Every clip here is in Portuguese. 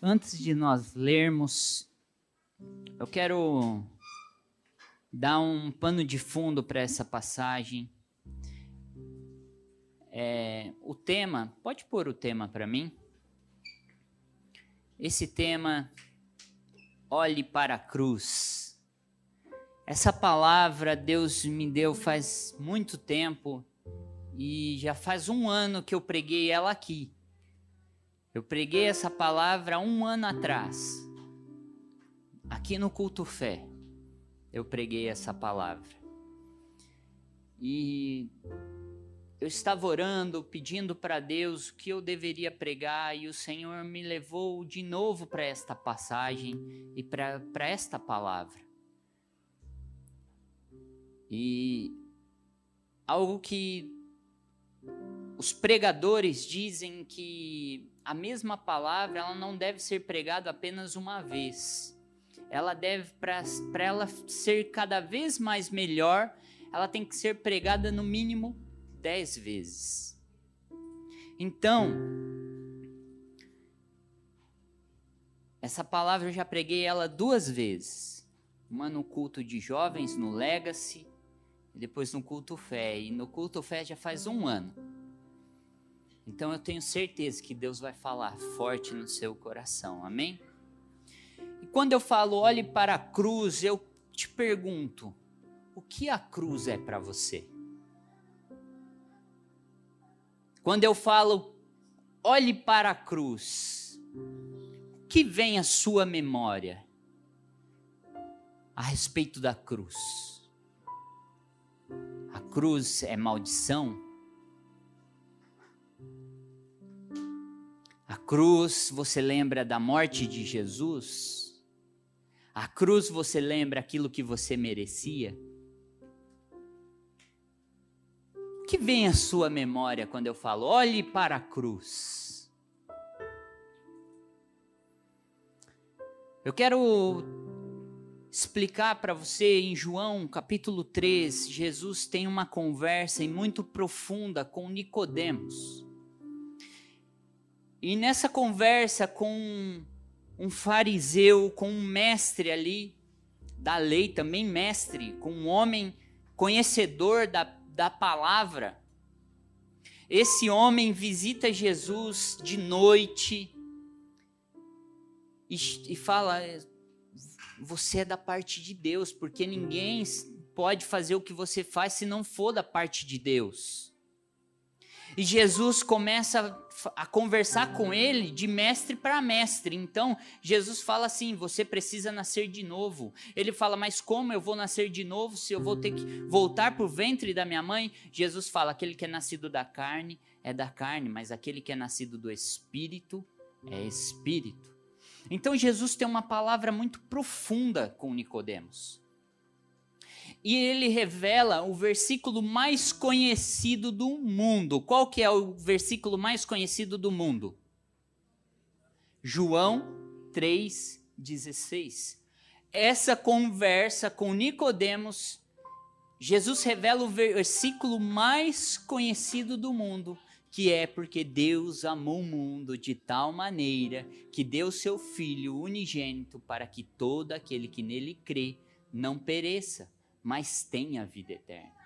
Antes de nós lermos, eu quero dar um pano de fundo para essa passagem. É, o tema, pode pôr o tema para mim? Esse tema, olhe para a cruz. Essa palavra Deus me deu faz muito tempo e já faz um ano que eu preguei ela aqui. Eu preguei essa palavra um ano atrás, aqui no Culto Fé. Eu preguei essa palavra. E eu estava orando, pedindo para Deus o que eu deveria pregar, e o Senhor me levou de novo para esta passagem e para esta palavra. E algo que os pregadores dizem que a mesma palavra ela não deve ser pregada apenas uma vez. Ela deve, para ela ser cada vez mais melhor, ela tem que ser pregada no mínimo dez vezes. Então, essa palavra eu já preguei ela duas vezes. Uma no culto de jovens, no Legacy, e depois no culto fé. E no culto fé já faz um ano. Então eu tenho certeza que Deus vai falar forte no seu coração, amém? E quando eu falo olhe para a cruz, eu te pergunto: o que a cruz é para você? Quando eu falo olhe para a cruz, o que vem à sua memória a respeito da cruz? A cruz é maldição? A cruz, você lembra da morte de Jesus? A cruz, você lembra aquilo que você merecia? O que vem à sua memória quando eu falo, olhe para a cruz? Eu quero explicar para você em João capítulo 3, Jesus tem uma conversa muito profunda com Nicodemos. E nessa conversa com um fariseu, com um mestre ali da lei, também mestre, com um homem conhecedor da, da palavra, esse homem visita Jesus de noite e, e fala: Você é da parte de Deus, porque ninguém pode fazer o que você faz se não for da parte de Deus. E Jesus começa a conversar com ele de mestre para mestre. Então, Jesus fala assim: você precisa nascer de novo. Ele fala: mas como eu vou nascer de novo se eu vou ter que voltar para o ventre da minha mãe? Jesus fala: aquele que é nascido da carne é da carne, mas aquele que é nascido do espírito é espírito. Então, Jesus tem uma palavra muito profunda com Nicodemos e ele revela o versículo mais conhecido do mundo. Qual que é o versículo mais conhecido do mundo? João 3:16. Essa conversa com Nicodemos, Jesus revela o versículo mais conhecido do mundo, que é porque Deus amou o mundo de tal maneira que deu seu filho unigênito para que todo aquele que nele crê não pereça, mas tem a vida eterna.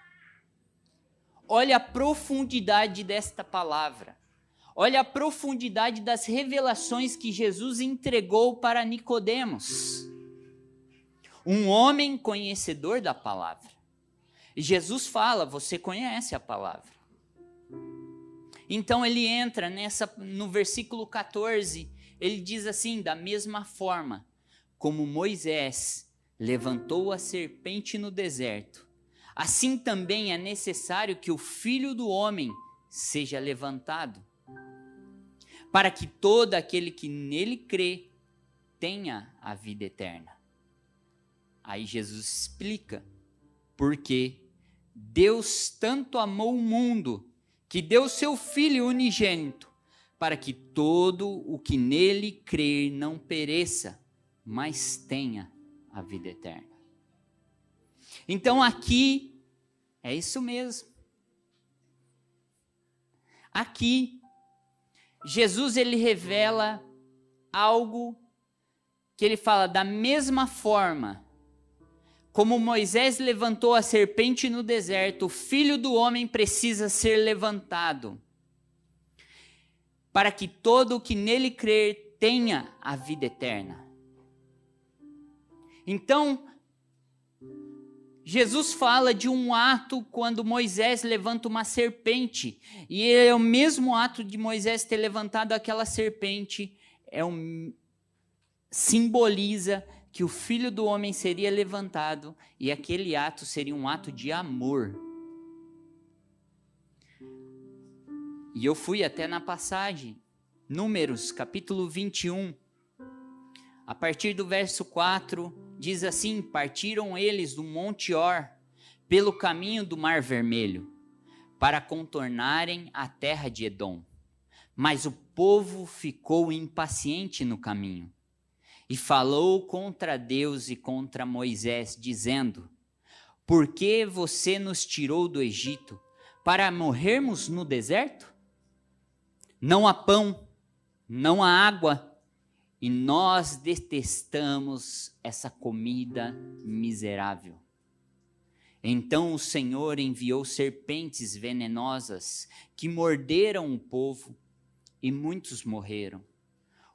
Olha a profundidade desta palavra. Olha a profundidade das revelações que Jesus entregou para Nicodemos. Um homem conhecedor da palavra. Jesus fala: "Você conhece a palavra". Então ele entra nessa no versículo 14, ele diz assim: "Da mesma forma como Moisés levantou a serpente no deserto, assim também é necessário que o filho do homem seja levantado, para que todo aquele que nele crê tenha a vida eterna. Aí Jesus explica porque Deus tanto amou o mundo que deu seu Filho unigênito, para que todo o que nele crer não pereça, mas tenha a vida eterna. Então aqui é isso mesmo. Aqui Jesus ele revela algo que ele fala da mesma forma como Moisés levantou a serpente no deserto, o filho do homem precisa ser levantado, para que todo o que nele crer tenha a vida eterna. Então, Jesus fala de um ato quando Moisés levanta uma serpente, e é o mesmo ato de Moisés ter levantado aquela serpente, é um simboliza que o filho do homem seria levantado e aquele ato seria um ato de amor. E eu fui até na passagem, Números, capítulo 21, a partir do verso 4, diz assim: Partiram eles do Monte Or pelo caminho do Mar Vermelho, para contornarem a terra de Edom. Mas o povo ficou impaciente no caminho e falou contra Deus e contra Moisés, dizendo: Por que você nos tirou do Egito para morrermos no deserto? Não há pão, não há água, e nós detestamos essa comida miserável. Então o Senhor enviou serpentes venenosas que morderam o povo, e muitos morreram.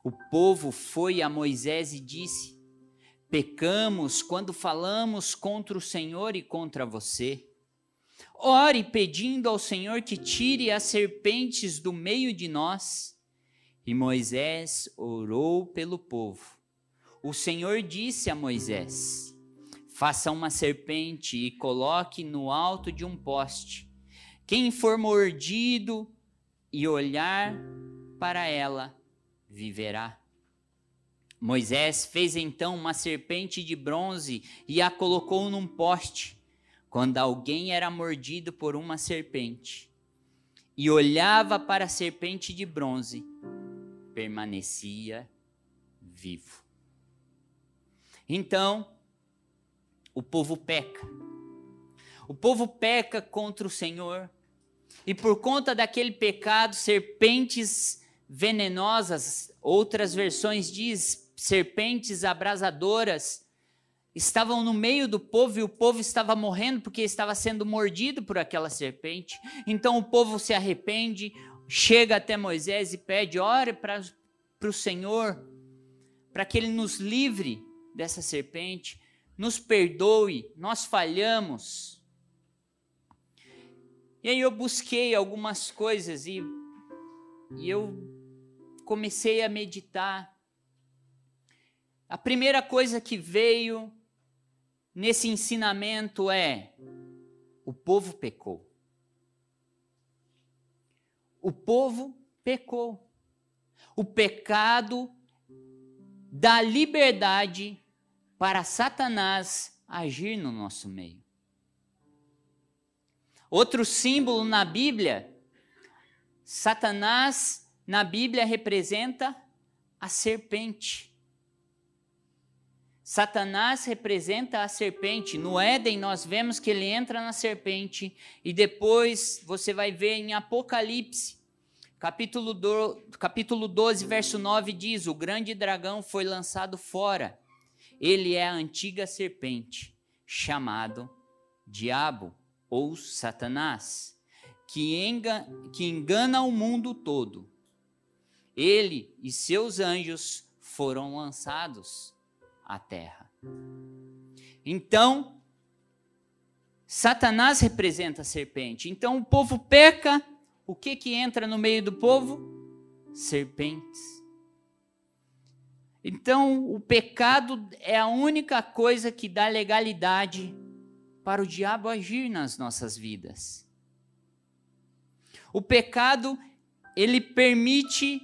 O povo foi a Moisés e disse: Pecamos quando falamos contra o Senhor e contra você. Ore pedindo ao Senhor que tire as serpentes do meio de nós. E Moisés orou pelo povo. O Senhor disse a Moisés: Faça uma serpente e coloque no alto de um poste. Quem for mordido e olhar para ela, viverá. Moisés fez então uma serpente de bronze e a colocou num poste. Quando alguém era mordido por uma serpente e olhava para a serpente de bronze, permanecia vivo. Então, o povo peca. O povo peca contra o Senhor, e por conta daquele pecado, serpentes venenosas, outras versões diz serpentes abrasadoras, estavam no meio do povo e o povo estava morrendo porque estava sendo mordido por aquela serpente. Então o povo se arrepende, chega até Moisés e pede: ore para o Senhor, para que ele nos livre dessa serpente, nos perdoe, nós falhamos. E aí eu busquei algumas coisas e, e eu comecei a meditar, a primeira coisa que veio nesse ensinamento é: o povo pecou. O povo pecou. O pecado dá liberdade para Satanás agir no nosso meio. Outro símbolo na Bíblia, Satanás na Bíblia representa a serpente. Satanás representa a serpente. No Éden, nós vemos que ele entra na serpente, e depois você vai ver em Apocalipse, capítulo, do, capítulo 12, verso 9, diz: O grande dragão foi lançado fora. Ele é a antiga serpente, chamado Diabo ou Satanás, que, enga, que engana o mundo todo ele e seus anjos foram lançados à terra. Então, Satanás representa a serpente. Então o povo peca, o que que entra no meio do povo? Serpentes. Então, o pecado é a única coisa que dá legalidade para o diabo agir nas nossas vidas. O pecado, ele permite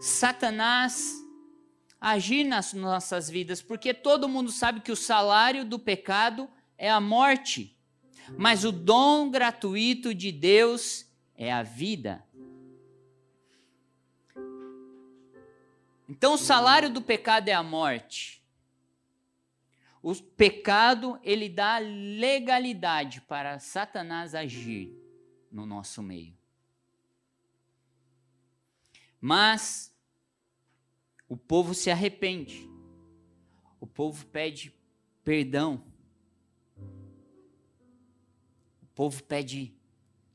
Satanás agir nas nossas vidas, porque todo mundo sabe que o salário do pecado é a morte, mas o dom gratuito de Deus é a vida. Então o salário do pecado é a morte. O pecado, ele dá legalidade para Satanás agir no nosso meio. Mas o povo se arrepende. O povo pede perdão. O povo pede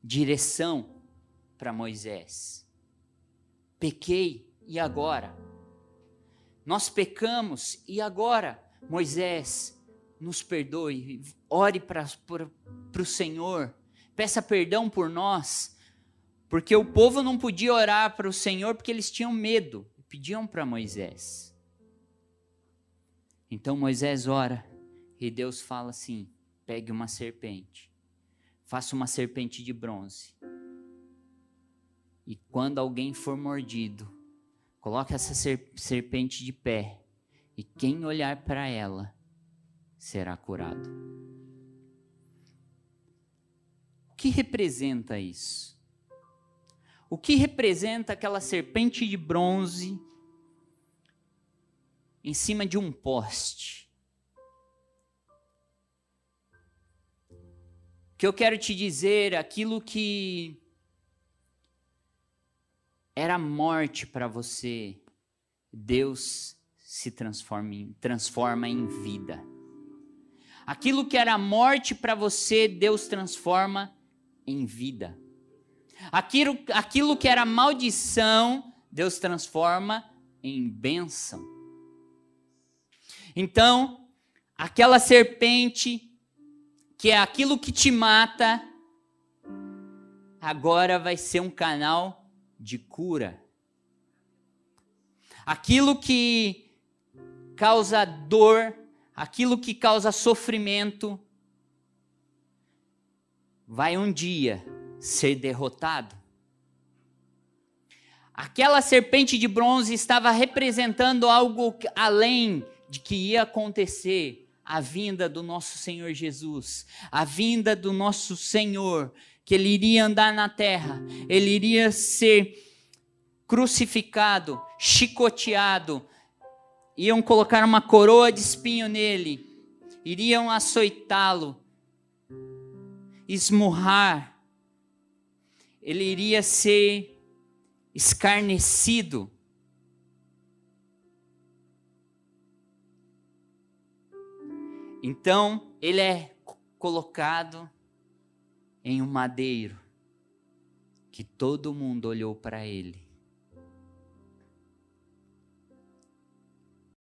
direção para Moisés. Pequei e agora? Nós pecamos e agora? Moisés, nos perdoe, ore para o Senhor, peça perdão por nós, porque o povo não podia orar para o Senhor porque eles tinham medo, pediam para Moisés. Então Moisés ora e Deus fala assim: pegue uma serpente, faça uma serpente de bronze. E quando alguém for mordido, coloque essa serpente de pé, e quem olhar para ela será curado. O que representa isso? O que representa aquela serpente de bronze em cima de um poste? O que eu quero te dizer, aquilo que era morte para você, Deus se transforma em, transforma em vida. Aquilo que era morte para você, Deus transforma em vida. Aquilo, aquilo que era maldição, Deus transforma em bênção. Então, aquela serpente, que é aquilo que te mata, agora vai ser um canal de cura. Aquilo que causa dor, aquilo que causa sofrimento, vai um dia ser derrotado. Aquela serpente de bronze estava representando algo além de que ia acontecer a vinda do nosso Senhor Jesus, a vinda do nosso Senhor, que ele iria andar na terra, ele iria ser crucificado, chicoteado, iam colocar uma coroa de espinho nele, iriam açoitá-lo, esmurrar, ele iria ser escarnecido. Então, ele é colocado em um madeiro que todo mundo olhou para ele.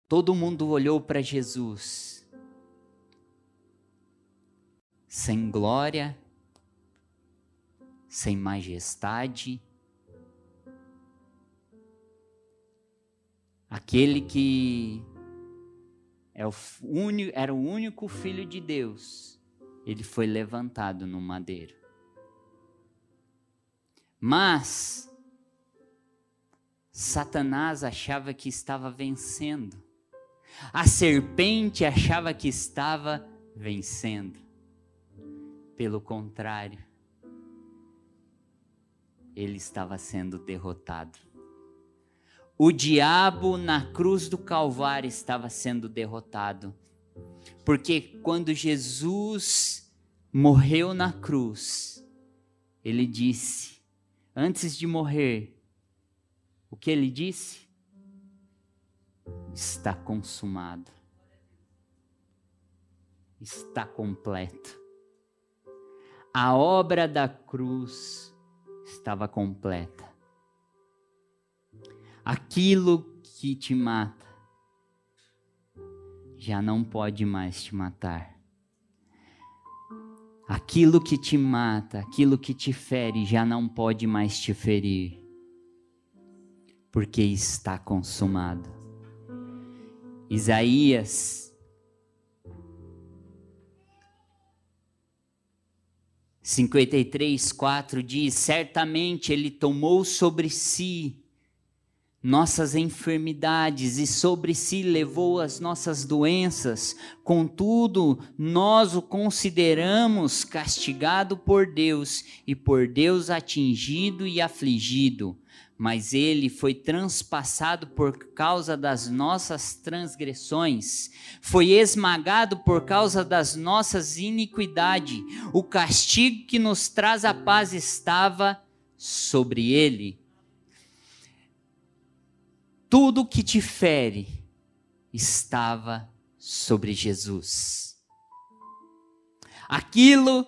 Todo mundo olhou para Jesus. Sem glória, sem majestade. Aquele que é o único, era o único filho de Deus, ele foi levantado no madeiro. Mas Satanás achava que estava vencendo. A serpente achava que estava vencendo. Pelo contrário, ele estava sendo derrotado. O diabo na cruz do Calvário estava sendo derrotado. Porque quando Jesus morreu na cruz, ele disse, antes de morrer, o que ele disse? está consumado. Está completo. A obra da cruz estava completa. Aquilo que te mata já não pode mais te matar. Aquilo que te mata, aquilo que te fere, já não pode mais te ferir, porque está consumado. Isaías 53, 4 diz: Certamente Ele tomou sobre si nossas enfermidades e sobre si levou as nossas doenças, contudo, nós o consideramos castigado por Deus e por Deus atingido e afligido mas ele foi transpassado por causa das nossas transgressões, foi esmagado por causa das nossas iniquidades. O castigo que nos traz a paz estava sobre ele. Tudo que te fere estava sobre Jesus. Aquilo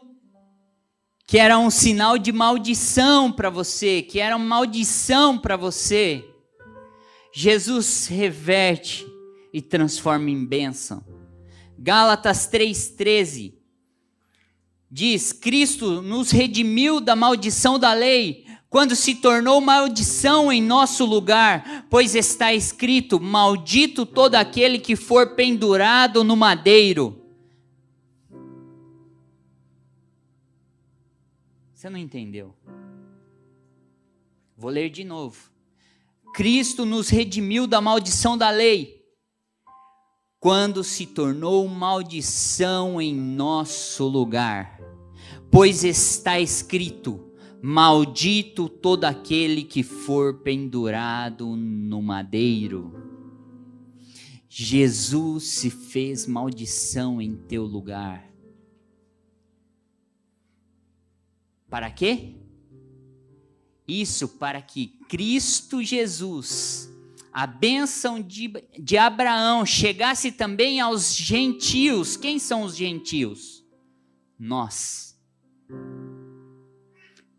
que era um sinal de maldição para você, que era uma maldição para você, Jesus reverte e transforma em bênção. Gálatas 3,13 diz: Cristo nos redimiu da maldição da lei, quando se tornou maldição em nosso lugar, pois está escrito: Maldito todo aquele que for pendurado no madeiro. Você não entendeu? Vou ler de novo. Cristo nos redimiu da maldição da lei, quando se tornou maldição em nosso lugar. Pois está escrito: Maldito todo aquele que for pendurado no madeiro. Jesus se fez maldição em teu lugar. Para quê? Isso para que Cristo Jesus, a bênção de, de Abraão, chegasse também aos gentios. Quem são os gentios? Nós.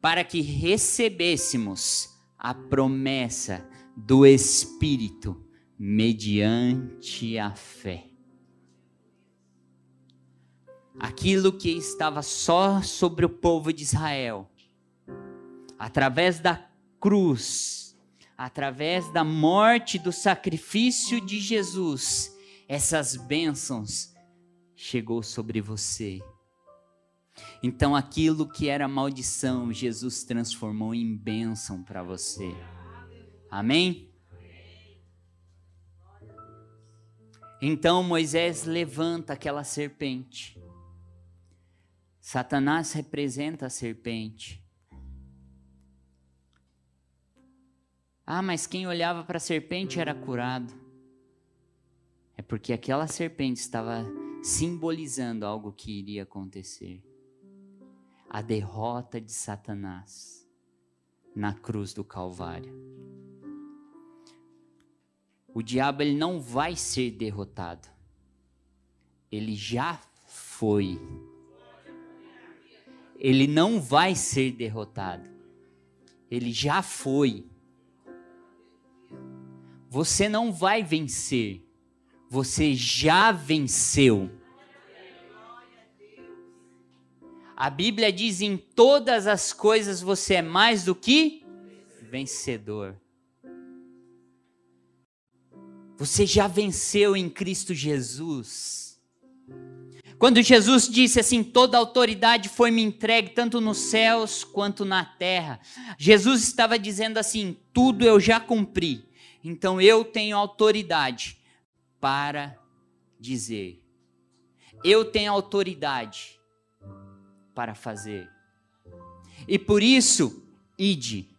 Para que recebêssemos a promessa do Espírito mediante a fé aquilo que estava só sobre o povo de Israel, através da cruz, através da morte, do sacrifício de Jesus, essas bênçãos chegou sobre você. Então aquilo que era maldição, Jesus transformou em bênção para você. Amém? Então Moisés levanta aquela serpente. Satanás representa a serpente. Ah, mas quem olhava para a serpente era curado. É porque aquela serpente estava simbolizando algo que iria acontecer. A derrota de Satanás na cruz do Calvário. O diabo ele não vai ser derrotado. Ele já foi ele não vai ser derrotado. Ele já foi. Você não vai vencer. Você já venceu. A Bíblia diz: em todas as coisas você é mais do que vencedor. Você já venceu em Cristo Jesus. Quando Jesus disse assim: toda autoridade foi me entregue, tanto nos céus quanto na terra, Jesus estava dizendo assim: tudo eu já cumpri, então eu tenho autoridade para dizer, eu tenho autoridade para fazer, e por isso, ide.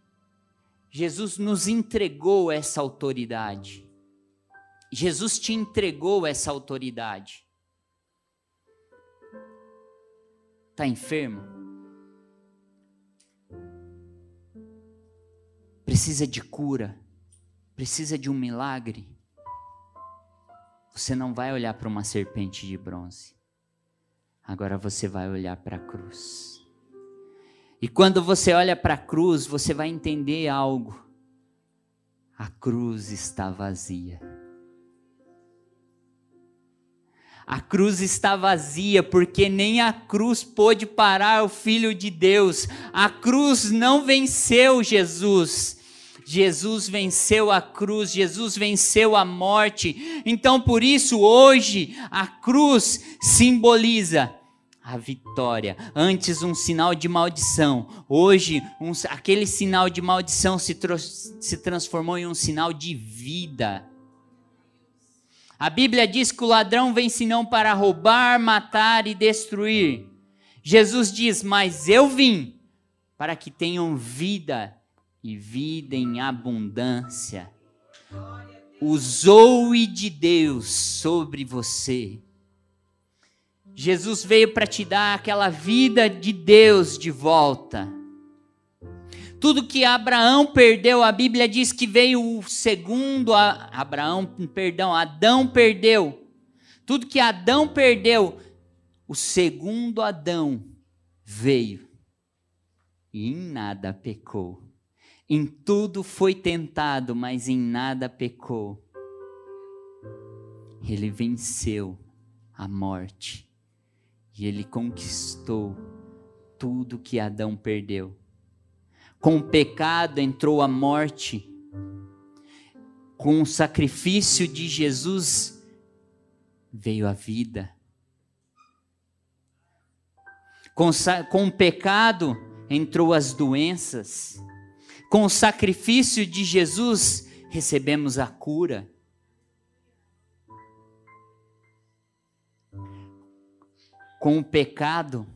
Jesus nos entregou essa autoridade. Jesus te entregou essa autoridade. Está enfermo? Precisa de cura? Precisa de um milagre? Você não vai olhar para uma serpente de bronze. Agora você vai olhar para a cruz. E quando você olha para a cruz, você vai entender algo. A cruz está vazia. A cruz está vazia, porque nem a cruz pôde parar o Filho de Deus. A cruz não venceu Jesus. Jesus venceu a cruz, Jesus venceu a morte. Então, por isso, hoje, a cruz simboliza a vitória. Antes, um sinal de maldição. Hoje, um, aquele sinal de maldição se, se transformou em um sinal de vida. A Bíblia diz que o ladrão vem senão para roubar, matar e destruir. Jesus diz: Mas eu vim para que tenham vida e vida em abundância. O zoe de Deus sobre você. Jesus veio para te dar aquela vida de Deus de volta. Tudo que Abraão perdeu, a Bíblia diz que veio o segundo a Abraão, perdão, Adão perdeu. Tudo que Adão perdeu, o segundo Adão veio e em nada pecou. Em tudo foi tentado, mas em nada pecou. Ele venceu a morte e ele conquistou tudo que Adão perdeu. Com o pecado entrou a morte. Com o sacrifício de Jesus veio a vida. Com, com o pecado entrou as doenças. Com o sacrifício de Jesus recebemos a cura. Com o pecado,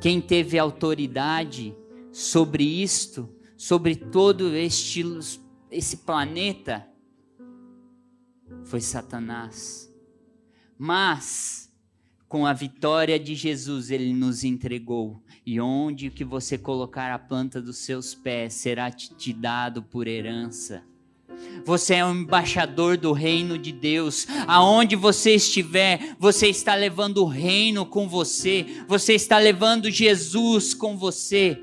quem teve autoridade sobre isto, sobre todo este esse planeta, foi Satanás. Mas com a vitória de Jesus ele nos entregou. E onde que você colocar a planta dos seus pés será te dado por herança. Você é um embaixador do reino de Deus. Aonde você estiver, você está levando o reino com você. Você está levando Jesus com você.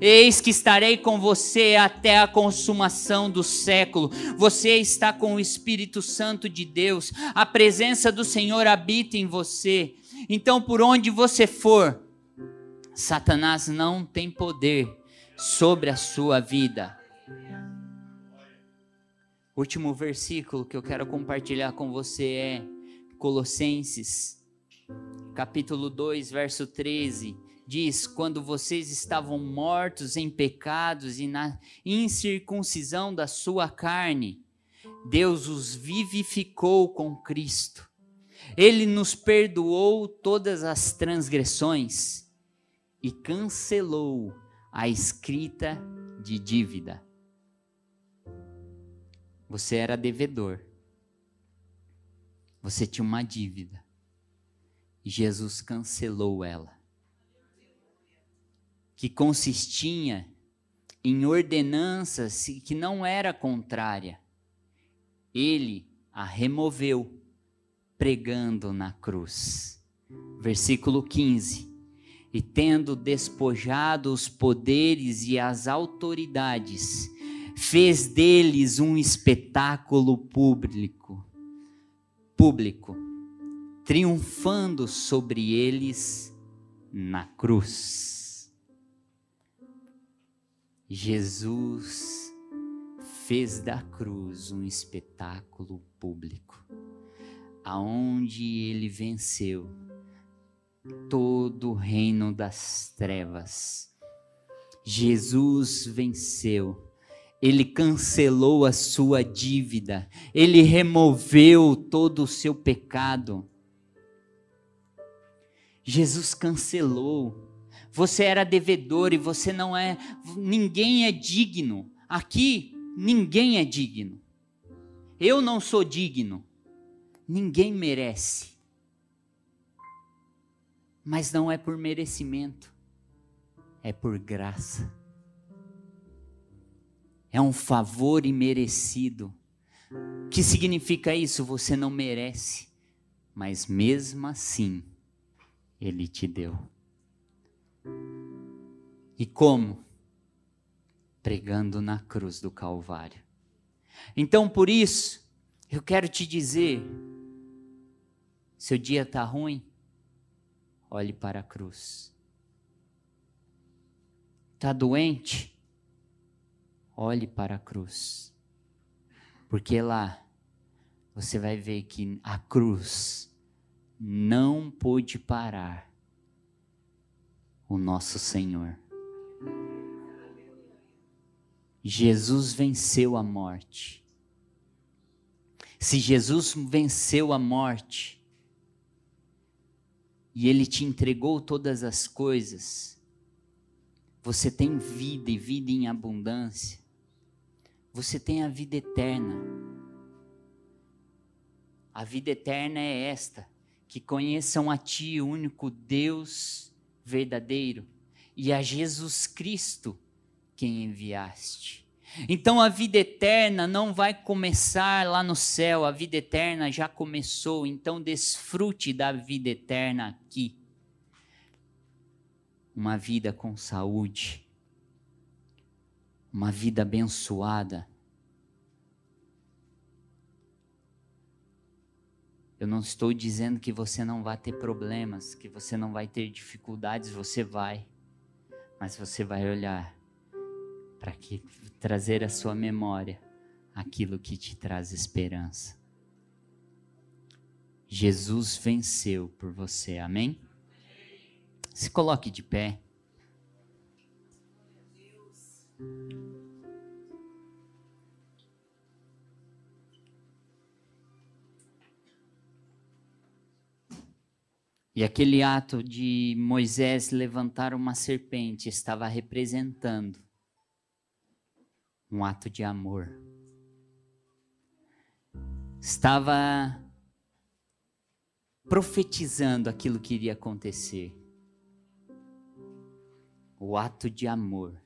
Eis que estarei com você até a consumação do século. Você está com o Espírito Santo de Deus. A presença do Senhor habita em você. Então, por onde você for, Satanás não tem poder sobre a sua vida. Último versículo que eu quero compartilhar com você é Colossenses, capítulo 2, verso 13 diz: quando vocês estavam mortos em pecados e na incircuncisão da sua carne, Deus os vivificou com Cristo. Ele nos perdoou todas as transgressões e cancelou a escrita de dívida. Você era devedor. Você tinha uma dívida. Jesus cancelou ela que consistia em ordenanças que não era contrária. Ele a removeu pregando na cruz. Versículo 15. E tendo despojado os poderes e as autoridades, fez deles um espetáculo público, público, triunfando sobre eles na cruz. Jesus fez da cruz um espetáculo público, aonde ele venceu todo o reino das trevas. Jesus venceu. Ele cancelou a sua dívida, ele removeu todo o seu pecado. Jesus cancelou você era devedor e você não é. Ninguém é digno. Aqui, ninguém é digno. Eu não sou digno. Ninguém merece. Mas não é por merecimento, é por graça. É um favor imerecido. O que significa isso? Você não merece, mas mesmo assim, Ele te deu. E como? Pregando na cruz do Calvário. Então, por isso, eu quero te dizer: seu dia está ruim, olhe para a cruz. Está doente? Olhe para a cruz. Porque lá você vai ver que a cruz não pôde parar o nosso Senhor. Jesus venceu a morte. Se Jesus venceu a morte e Ele te entregou todas as coisas, você tem vida e vida em abundância. Você tem a vida eterna. A vida eterna é esta: que conheçam a Ti, o único Deus verdadeiro, e a Jesus Cristo, quem enviaste. Então a vida eterna não vai começar lá no céu, a vida eterna já começou. Então desfrute da vida eterna aqui. Uma vida com saúde, uma vida abençoada. Eu não estou dizendo que você não vai ter problemas, que você não vai ter dificuldades, você vai. Mas você vai olhar para trazer à sua memória aquilo que te traz esperança. Jesus venceu por você, amém? Se coloque de pé. E aquele ato de Moisés levantar uma serpente estava representando um ato de amor. Estava profetizando aquilo que iria acontecer. O ato de amor.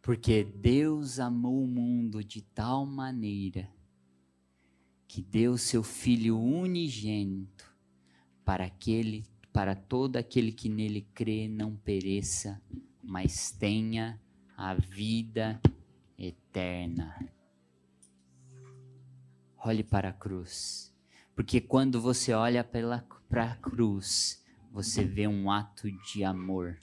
Porque Deus amou o mundo de tal maneira que deu seu filho unigênito para aquele para todo aquele que nele crê não pereça, mas tenha a vida eterna. Olhe para a cruz, porque quando você olha para a cruz, você vê um ato de amor.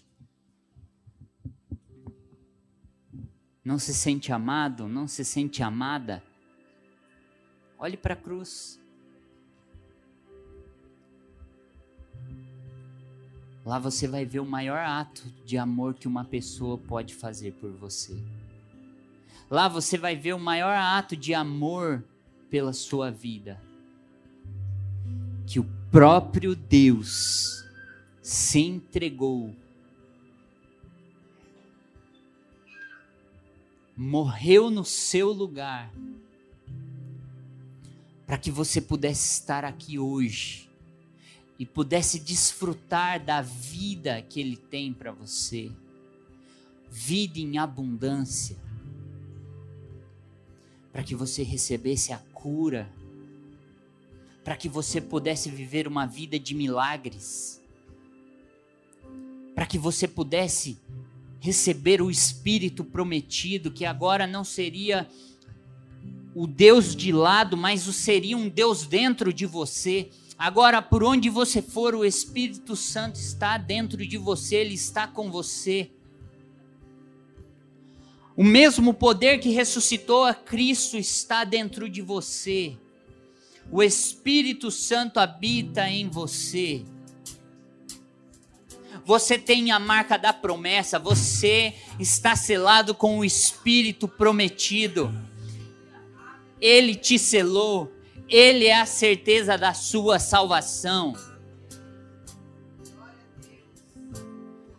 Não se sente amado? Não se sente amada? Olhe para a cruz. Lá você vai ver o maior ato de amor que uma pessoa pode fazer por você. Lá você vai ver o maior ato de amor pela sua vida. Que o próprio Deus se entregou morreu no seu lugar para que você pudesse estar aqui hoje e pudesse desfrutar da vida que Ele tem para você. Vida em abundância. Para que você recebesse a cura, para que você pudesse viver uma vida de milagres, para que você pudesse receber o Espírito prometido, que agora não seria o Deus de lado, mas o seria um Deus dentro de você. Agora, por onde você for, o Espírito Santo está dentro de você, ele está com você. O mesmo poder que ressuscitou a Cristo está dentro de você. O Espírito Santo habita em você você tem a marca da promessa, você está selado com o Espírito prometido. Ele te selou, ele é a certeza da sua salvação.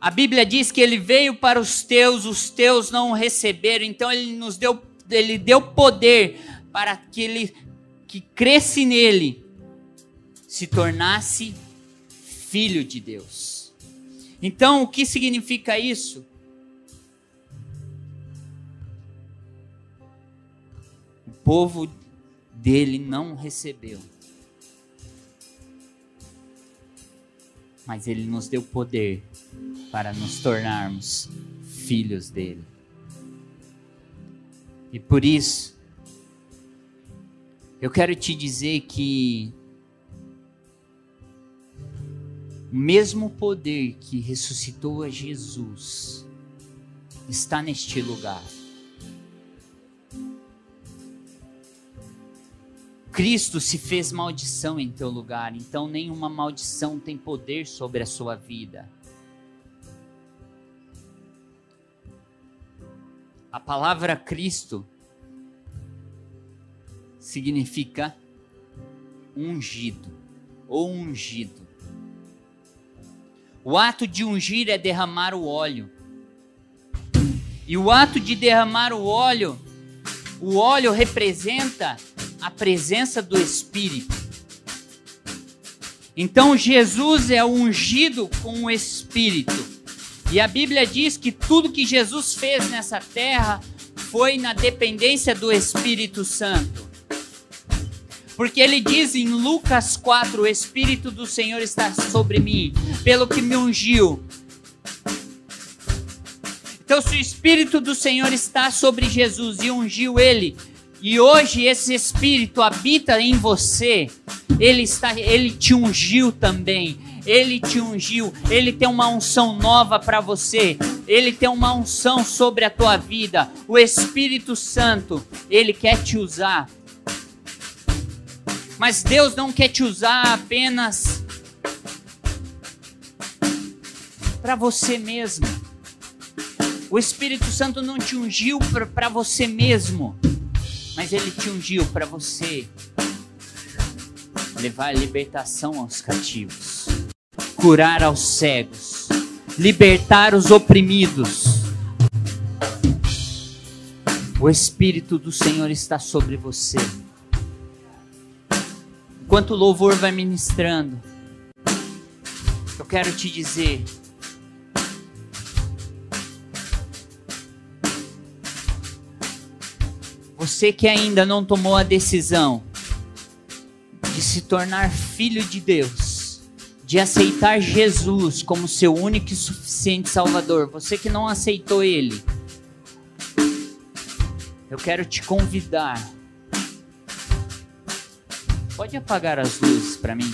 A Bíblia diz que ele veio para os teus, os teus não o receberam, então ele nos deu, ele deu poder para aquele que cresce nele se tornasse filho de Deus. Então, o que significa isso? Povo dele não recebeu. Mas ele nos deu poder para nos tornarmos filhos dele. E por isso, eu quero te dizer que O mesmo poder que ressuscitou a Jesus está neste lugar. Cristo se fez maldição em teu lugar, então nenhuma maldição tem poder sobre a sua vida. A palavra Cristo significa ungido ou ungido. O ato de ungir é derramar o óleo. E o ato de derramar o óleo, o óleo representa a presença do Espírito. Então Jesus é ungido com o Espírito. E a Bíblia diz que tudo que Jesus fez nessa terra foi na dependência do Espírito Santo. Porque ele diz em Lucas 4: O Espírito do Senhor está sobre mim, pelo que me ungiu. Então, se o Espírito do Senhor está sobre Jesus e ungiu ele, e hoje esse Espírito habita em você, ele, está, ele te ungiu também. Ele te ungiu, ele tem uma unção nova para você, ele tem uma unção sobre a tua vida. O Espírito Santo, ele quer te usar. Mas Deus não quer te usar apenas para você mesmo. O Espírito Santo não te ungiu para você mesmo, mas ele te ungiu para você levar a libertação aos cativos, curar aos cegos, libertar os oprimidos. O Espírito do Senhor está sobre você. Enquanto o louvor vai ministrando, eu quero te dizer. Você que ainda não tomou a decisão de se tornar filho de Deus, de aceitar Jesus como seu único e suficiente Salvador, você que não aceitou Ele, eu quero te convidar Pode apagar as luzes para mim?